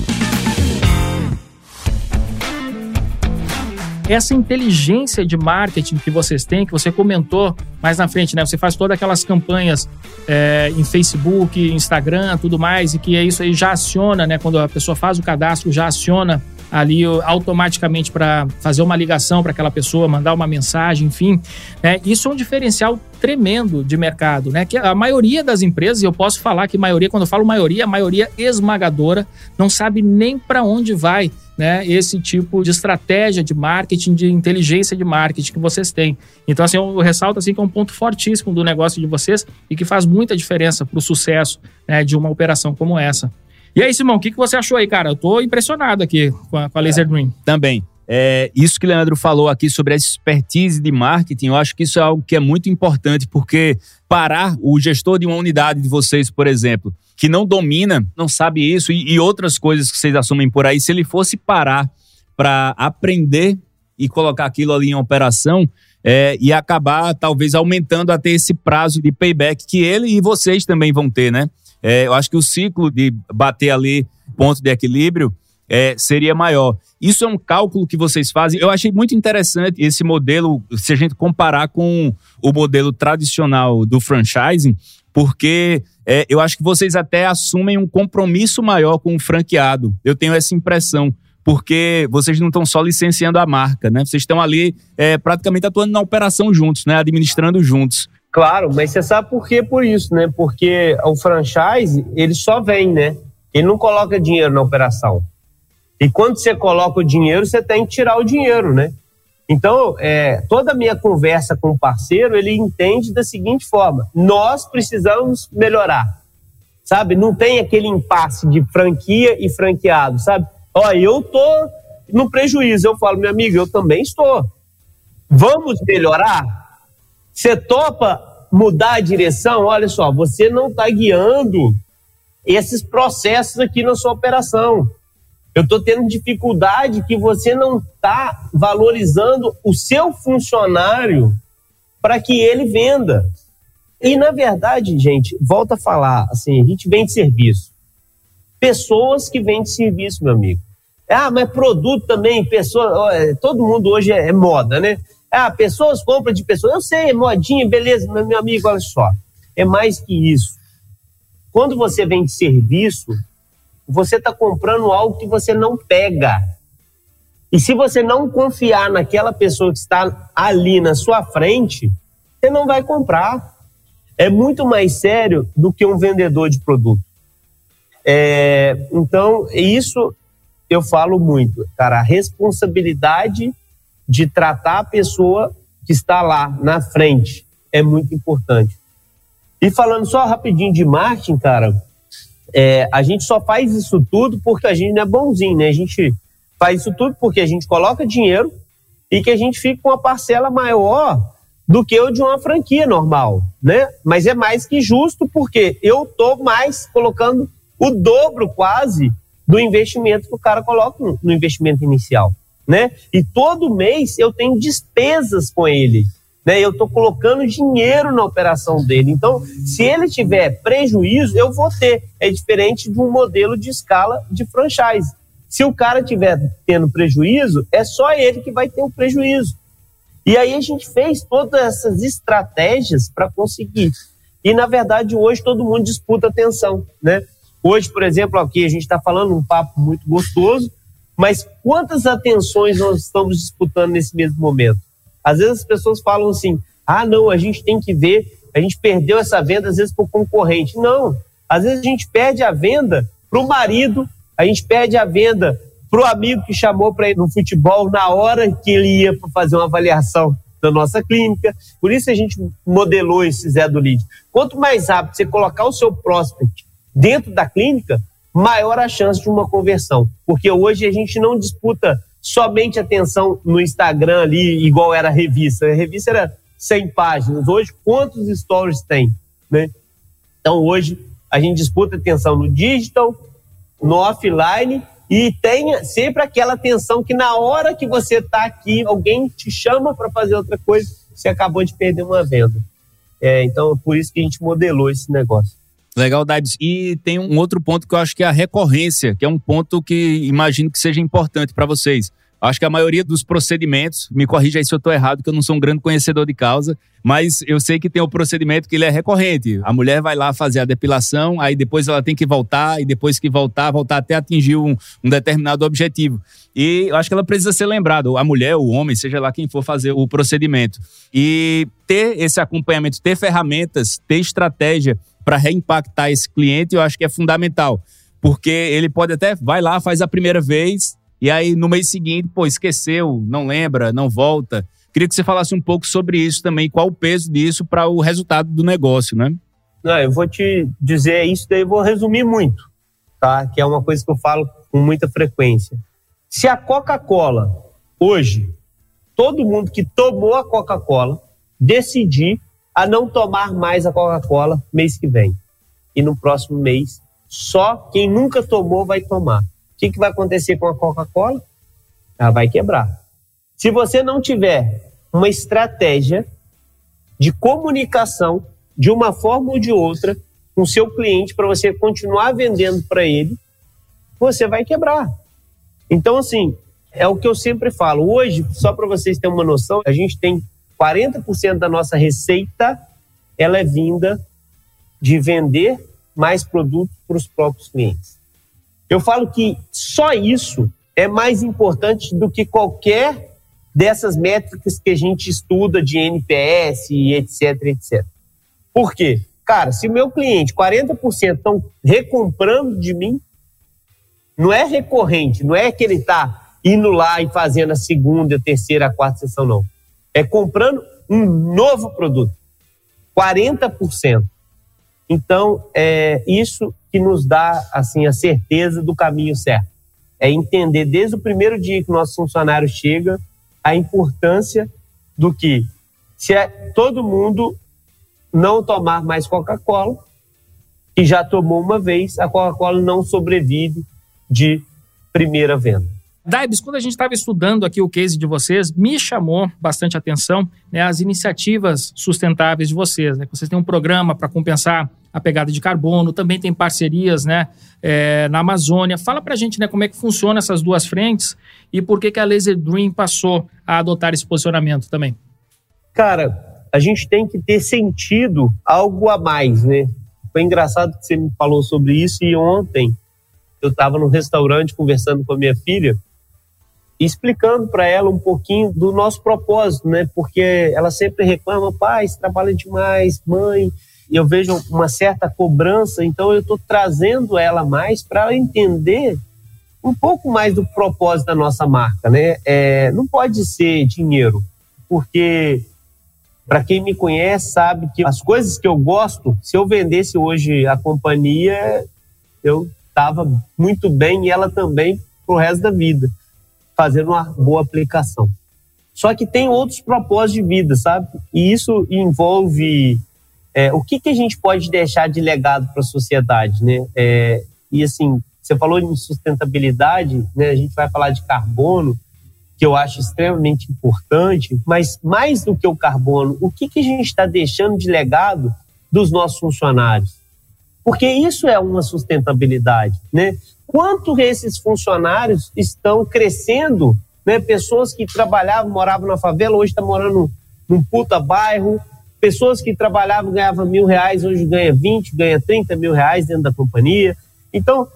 Essa inteligência de marketing que vocês têm, que você comentou mais na frente, né? Você faz todas aquelas campanhas é, em Facebook, Instagram, tudo mais, e que é isso aí já aciona, né? Quando a pessoa faz o cadastro, já aciona ali automaticamente para fazer uma ligação para aquela pessoa, mandar uma mensagem, enfim. Né? Isso é um diferencial tremendo de mercado, né? Que a maioria das empresas, e eu posso falar que maioria, quando eu falo maioria, a maioria esmagadora, não sabe nem para onde vai. Né, esse tipo de estratégia de marketing, de inteligência de marketing que vocês têm. Então, assim, eu ressalto assim, que é um ponto fortíssimo do negócio de vocês e que faz muita diferença para o sucesso né, de uma operação como essa. E aí, Simão, o que, que você achou aí, cara? Eu tô impressionado aqui com a, com a Laser Dream. Também. É, isso que o Leandro falou aqui sobre a expertise de marketing, eu acho que isso é algo que é muito importante, porque parar o gestor de uma unidade de vocês, por exemplo, que não domina, não sabe isso e, e outras coisas que vocês assumem por aí, se ele fosse parar para aprender e colocar aquilo ali em operação, é, e acabar talvez aumentando até esse prazo de payback que ele e vocês também vão ter, né? É, eu acho que o ciclo de bater ali ponto de equilíbrio é, seria maior. Isso é um cálculo que vocês fazem. Eu achei muito interessante esse modelo, se a gente comparar com o modelo tradicional do franchising, porque é, eu acho que vocês até assumem um compromisso maior com o franqueado. Eu tenho essa impressão. Porque vocês não estão só licenciando a marca, né? Vocês estão ali é, praticamente atuando na operação juntos, né? Administrando juntos. Claro, mas você sabe por que por isso, né? Porque o franchise, ele só vem, né? Ele não coloca dinheiro na operação. E quando você coloca o dinheiro, você tem que tirar o dinheiro, né? Então, é, toda a minha conversa com o parceiro, ele entende da seguinte forma: nós precisamos melhorar, sabe? Não tem aquele impasse de franquia e franqueado, sabe? Ó, eu tô no prejuízo. Eu falo, meu amigo, eu também estou. Vamos melhorar? Você topa mudar a direção? Olha só, você não está guiando esses processos aqui na sua operação. Eu estou tendo dificuldade que você não está valorizando o seu funcionário para que ele venda. E, na verdade, gente, volta a falar, assim, a gente vende serviço. Pessoas que vendem serviço, meu amigo. Ah, mas produto também, pessoa, todo mundo hoje é, é moda, né? Ah, pessoas compram de pessoas. Eu sei, é modinha, beleza, mas meu amigo, olha só. É mais que isso. Quando você vende serviço, você está comprando algo que você não pega. E se você não confiar naquela pessoa que está ali na sua frente, você não vai comprar. É muito mais sério do que um vendedor de produto. É, então, isso eu falo muito, cara. A responsabilidade de tratar a pessoa que está lá na frente é muito importante. E falando só rapidinho de marketing, cara, é, a gente só faz isso tudo porque a gente não é bonzinho, né? A gente faz isso tudo porque a gente coloca dinheiro e que a gente fica com uma parcela maior do que o de uma franquia normal, né? Mas é mais que justo porque eu tô mais colocando o dobro quase do investimento que o cara coloca no investimento inicial né? E todo mês eu tenho despesas com ele, né? Eu estou colocando dinheiro na operação dele. Então, se ele tiver prejuízo, eu vou ter. É diferente de um modelo de escala de franchise. Se o cara tiver tendo prejuízo, é só ele que vai ter o prejuízo. E aí a gente fez todas essas estratégias para conseguir. E na verdade hoje todo mundo disputa atenção, né? Hoje, por exemplo, aqui a gente está falando um papo muito gostoso, mas quantas atenções nós estamos disputando nesse mesmo momento? Às vezes as pessoas falam assim: ah, não, a gente tem que ver, a gente perdeu essa venda às vezes o concorrente. Não, às vezes a gente perde a venda para o marido, a gente perde a venda para o amigo que chamou para ir no futebol na hora que ele ia fazer uma avaliação da nossa clínica. Por isso a gente modelou esse Zé do Lead. Quanto mais rápido você colocar o seu prospect dentro da clínica, maior a chance de uma conversão. Porque hoje a gente não disputa somente atenção no Instagram ali, igual era a revista. A revista era 100 páginas. Hoje, quantos stories tem? Né? Então, hoje, a gente disputa atenção no digital, no offline e tem sempre aquela atenção que na hora que você está aqui, alguém te chama para fazer outra coisa, você acabou de perder uma venda. É, então, por isso que a gente modelou esse negócio. Legal, Dibs. E tem um outro ponto que eu acho que é a recorrência, que é um ponto que imagino que seja importante para vocês. Acho que a maioria dos procedimentos, me corrija aí se eu estou errado, que eu não sou um grande conhecedor de causa, mas eu sei que tem o procedimento que ele é recorrente. A mulher vai lá fazer a depilação, aí depois ela tem que voltar, e depois que voltar, voltar até atingir um, um determinado objetivo. E eu acho que ela precisa ser lembrada, a mulher, o homem, seja lá quem for fazer o procedimento. E ter esse acompanhamento, ter ferramentas, ter estratégia para reimpactar esse cliente, eu acho que é fundamental. Porque ele pode até, vai lá, faz a primeira vez, e aí, no mês seguinte, pô, esqueceu, não lembra, não volta. Queria que você falasse um pouco sobre isso também, qual o peso disso para o resultado do negócio, né? Não, eu vou te dizer isso, daí eu vou resumir muito, tá? Que é uma coisa que eu falo com muita frequência. Se a Coca-Cola, hoje, todo mundo que tomou a Coca-Cola, decidir a não tomar mais a Coca-Cola mês que vem. E no próximo mês, só quem nunca tomou vai tomar que, que vai acontecer com a Coca-Cola? Ela vai quebrar. Se você não tiver uma estratégia de comunicação de uma forma ou de outra com o seu cliente para você continuar vendendo para ele, você vai quebrar. Então, assim, é o que eu sempre falo. Hoje, só para vocês terem uma noção, a gente tem 40% da nossa receita, ela é vinda de vender mais produtos para os próprios clientes. Eu falo que só isso é mais importante do que qualquer dessas métricas que a gente estuda de NPS e etc, etc. Por quê? Cara, se o meu cliente, 40% estão recomprando de mim, não é recorrente, não é que ele está indo lá e fazendo a segunda, a terceira, a quarta sessão, não. É comprando um novo produto. 40%. Então, é isso que nos dá assim a certeza do caminho certo. É entender desde o primeiro dia que o nosso funcionário chega a importância do que se é todo mundo não tomar mais Coca-Cola, que já tomou uma vez, a Coca-Cola não sobrevive de primeira venda. Daibs, quando a gente estava estudando aqui o case de vocês, me chamou bastante atenção né, as iniciativas sustentáveis de vocês. Né? Vocês têm um programa para compensar a pegada de carbono, também tem parcerias né, é, na Amazônia. Fala para a gente né, como é que funciona essas duas frentes e por que, que a Laser Dream passou a adotar esse posicionamento também. Cara, a gente tem que ter sentido algo a mais, né? Foi engraçado que você me falou sobre isso e ontem eu estava no restaurante conversando com a minha filha explicando para ela um pouquinho do nosso propósito, né? Porque ela sempre reclama, pai, você trabalha demais, mãe. E eu vejo uma certa cobrança, então eu estou trazendo ela mais para entender um pouco mais do propósito da nossa marca, né? É, não pode ser dinheiro, porque para quem me conhece sabe que as coisas que eu gosto, se eu vendesse hoje a companhia, eu estava muito bem e ela também pro resto da vida fazendo uma boa aplicação. Só que tem outros propósitos de vida, sabe? E isso envolve é, o que, que a gente pode deixar de legado para a sociedade, né? É, e assim, você falou em sustentabilidade, né? A gente vai falar de carbono, que eu acho extremamente importante, mas mais do que o carbono, o que, que a gente está deixando de legado dos nossos funcionários? Porque isso é uma sustentabilidade, né? Quanto esses funcionários estão crescendo, né? Pessoas que trabalhavam, moravam na favela, hoje estão tá morando num puta bairro. Pessoas que trabalhavam, ganhavam mil reais, hoje ganha 20, ganha 30 mil reais dentro da companhia. Então,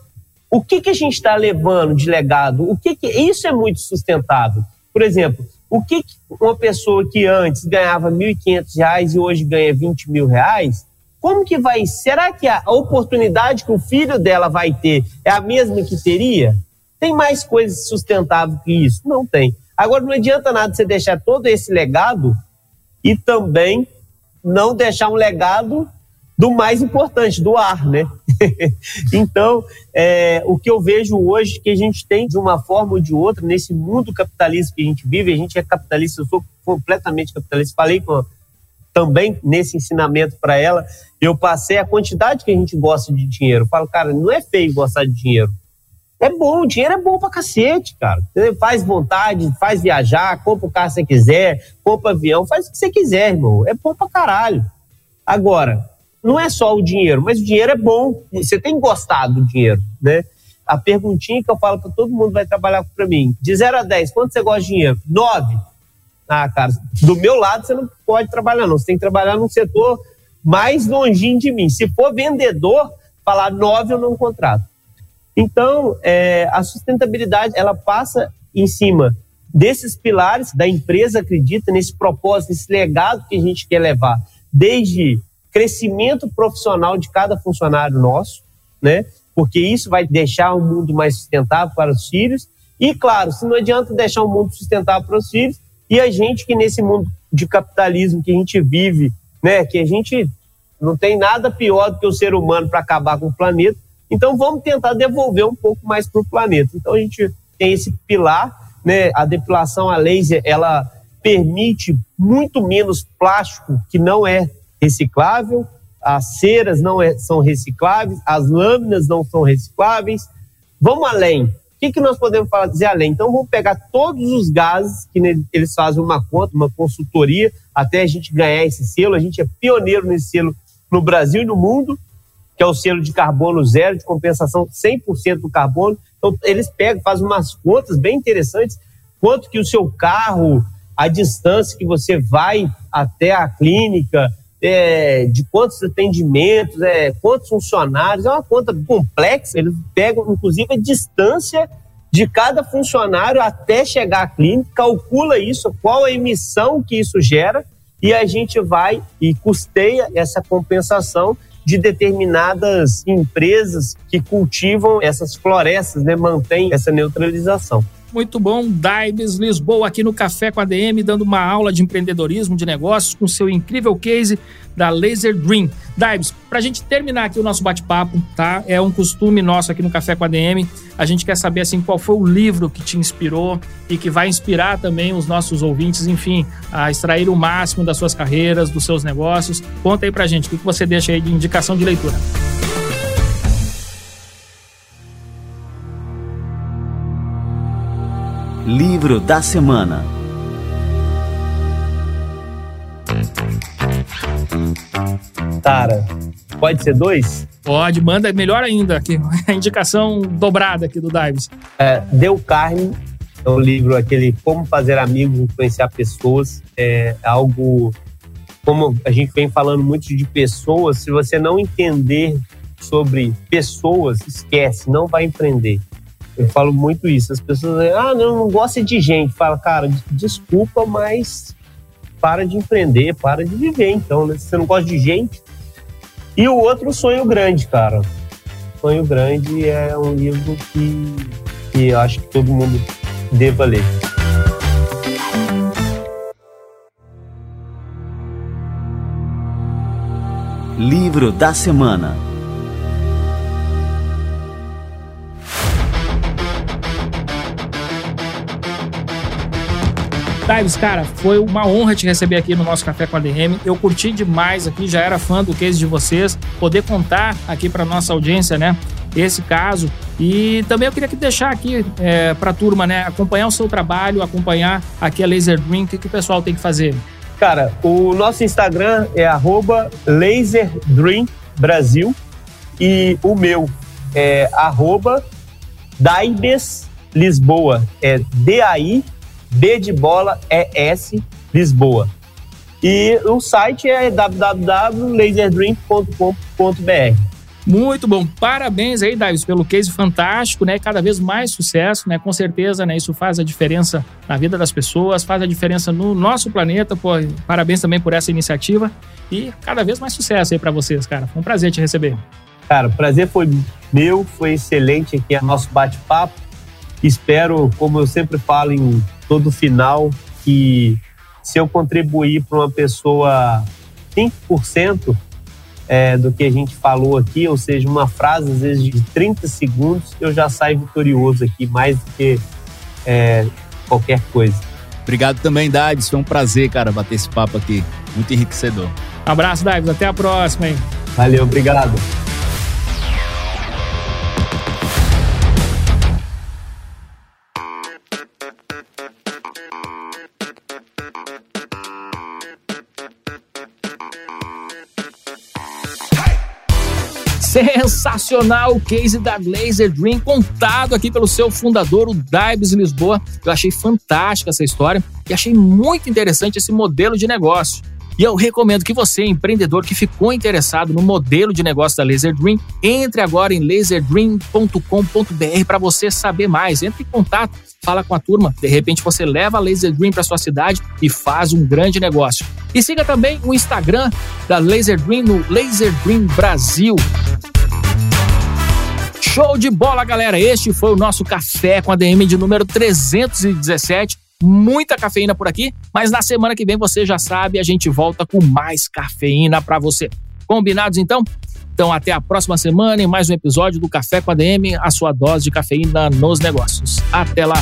o que, que a gente está levando de legado? O que, que Isso é muito sustentável. Por exemplo, o que, que uma pessoa que antes ganhava 1.500 reais e hoje ganha 20 mil reais, como que vai? Será que a oportunidade que o filho dela vai ter é a mesma que teria? Tem mais coisas sustentáveis que isso? Não tem. Agora não adianta nada você deixar todo esse legado e também não deixar um legado do mais importante, do ar, né? [LAUGHS] então, é, o que eu vejo hoje que a gente tem de uma forma ou de outra nesse mundo capitalista que a gente vive, a gente é capitalista, eu sou completamente capitalista. Falei com também nesse ensinamento para ela, eu passei a quantidade que a gente gosta de dinheiro. Eu falo, cara, não é feio gostar de dinheiro. É bom, o dinheiro é bom pra cacete, cara. Você faz vontade, faz viajar, compra o carro que você quiser, compra avião, faz o que você quiser, irmão. É bom pra caralho. Agora, não é só o dinheiro, mas o dinheiro é bom. Você tem gostado do dinheiro, né? a perguntinha que eu falo para todo mundo vai trabalhar para mim. De 0 a 10, quanto você gosta de dinheiro? 9. Ah, cara, do meu lado você não pode trabalhar, não. Você tem que trabalhar num setor mais longinho de mim. Se for vendedor, falar 9 eu não contrato. Então, é, a sustentabilidade, ela passa em cima desses pilares da empresa acredita nesse propósito, nesse legado que a gente quer levar, desde crescimento profissional de cada funcionário nosso, né? Porque isso vai deixar um mundo mais sustentável para os filhos. E claro, se não adianta deixar um mundo sustentável para os filhos, e a gente que nesse mundo de capitalismo que a gente vive, né, que a gente não tem nada pior do que o ser humano para acabar com o planeta. Então vamos tentar devolver um pouco mais para o planeta. Então a gente tem esse pilar, né, a depilação a laser, ela permite muito menos plástico que não é reciclável, as ceras não é, são recicláveis, as lâminas não são recicláveis. Vamos além. O que, que nós podemos fazer além? Então, vamos pegar todos os gases que eles fazem uma conta, uma consultoria, até a gente ganhar esse selo. A gente é pioneiro nesse selo no Brasil e no mundo, que é o selo de carbono zero, de compensação 100% do carbono. Então, eles pegam, fazem umas contas bem interessantes, quanto que o seu carro, a distância que você vai até a clínica, é, de quantos atendimentos, é, quantos funcionários, é uma conta complexa. Eles pegam, inclusive, a distância de cada funcionário até chegar à clínica, calcula isso, qual a emissão que isso gera, e a gente vai e custeia essa compensação de determinadas empresas que cultivam essas florestas, né, mantém essa neutralização. Muito bom, Daibes Lisboa aqui no Café com a DM, dando uma aula de empreendedorismo, de negócios, com seu incrível case da Laser Dream. Daibes, para a gente terminar aqui o nosso bate-papo, tá? É um costume nosso aqui no Café com a DM. A gente quer saber assim qual foi o livro que te inspirou e que vai inspirar também os nossos ouvintes, enfim, a extrair o máximo das suas carreiras, dos seus negócios. Conta aí pra gente o que você deixa aí de indicação de leitura. Livro da Semana Cara, pode ser dois? Pode, manda melhor ainda aqui. [LAUGHS] A indicação dobrada aqui do Dives. É, Deu Carne é um livro, aquele Como Fazer Amigos, Influenciar Pessoas. É algo, como a gente vem falando muito de pessoas, se você não entender sobre pessoas, esquece, não vai empreender. Eu falo muito isso. As pessoas dizem, ah, não, não gosta de gente. Fala, cara, desculpa, mas para de empreender, para de viver, então, né? Se você não gosta de gente. E o outro, Sonho Grande, cara. Sonho Grande é um livro que, que eu acho que todo mundo deva ler. Livro da Semana Dives, cara, foi uma honra te receber aqui no nosso Café com a DM. Eu curti demais aqui, já era fã do case de vocês. Poder contar aqui para nossa audiência, né? Esse caso. E também eu queria que deixar aqui é, para a turma, né? Acompanhar o seu trabalho, acompanhar aqui a Laser Dream. O que, que o pessoal tem que fazer? Cara, o nosso Instagram é laserdreambrasil e o meu é arroba Daibes Lisboa. É D-A-I B de bola é S Lisboa. E o site é www.laserdrink.com.br. Muito bom. Parabéns aí, Davis, pelo case fantástico, né? Cada vez mais sucesso, né? Com certeza, né? Isso faz a diferença na vida das pessoas, faz a diferença no nosso planeta. Pô, parabéns também por essa iniciativa e cada vez mais sucesso aí para vocês, cara. Foi um prazer te receber. Cara, o prazer foi meu, foi excelente aqui o nosso bate-papo. Espero, como eu sempre falo em todo final, que se eu contribuir para uma pessoa 5% é, do que a gente falou aqui, ou seja, uma frase às vezes de 30 segundos, eu já saio vitorioso aqui, mais do que é, qualquer coisa. Obrigado também, Davis. Foi um prazer, cara, bater esse papo aqui. Muito enriquecedor. Um abraço, Davis. Até a próxima, hein? Valeu, obrigado. Sensacional o case da Laser Dream, contado aqui pelo seu fundador, o Daibes Lisboa. Eu achei fantástica essa história e achei muito interessante esse modelo de negócio. E eu recomendo que você, empreendedor que ficou interessado no modelo de negócio da Laser Dream, entre agora em laserdream.com.br para você saber mais. Entre em contato, fala com a turma. De repente você leva a Laser Dream para sua cidade e faz um grande negócio. E siga também o Instagram da Laser Dream no Laser Dream Brasil. Show de bola, galera! Este foi o nosso café com a DM de número 317 muita cafeína por aqui, mas na semana que vem você já sabe, a gente volta com mais cafeína para você. Combinados então? Então até a próxima semana em mais um episódio do Café com a DM, a sua dose de cafeína nos negócios. Até lá.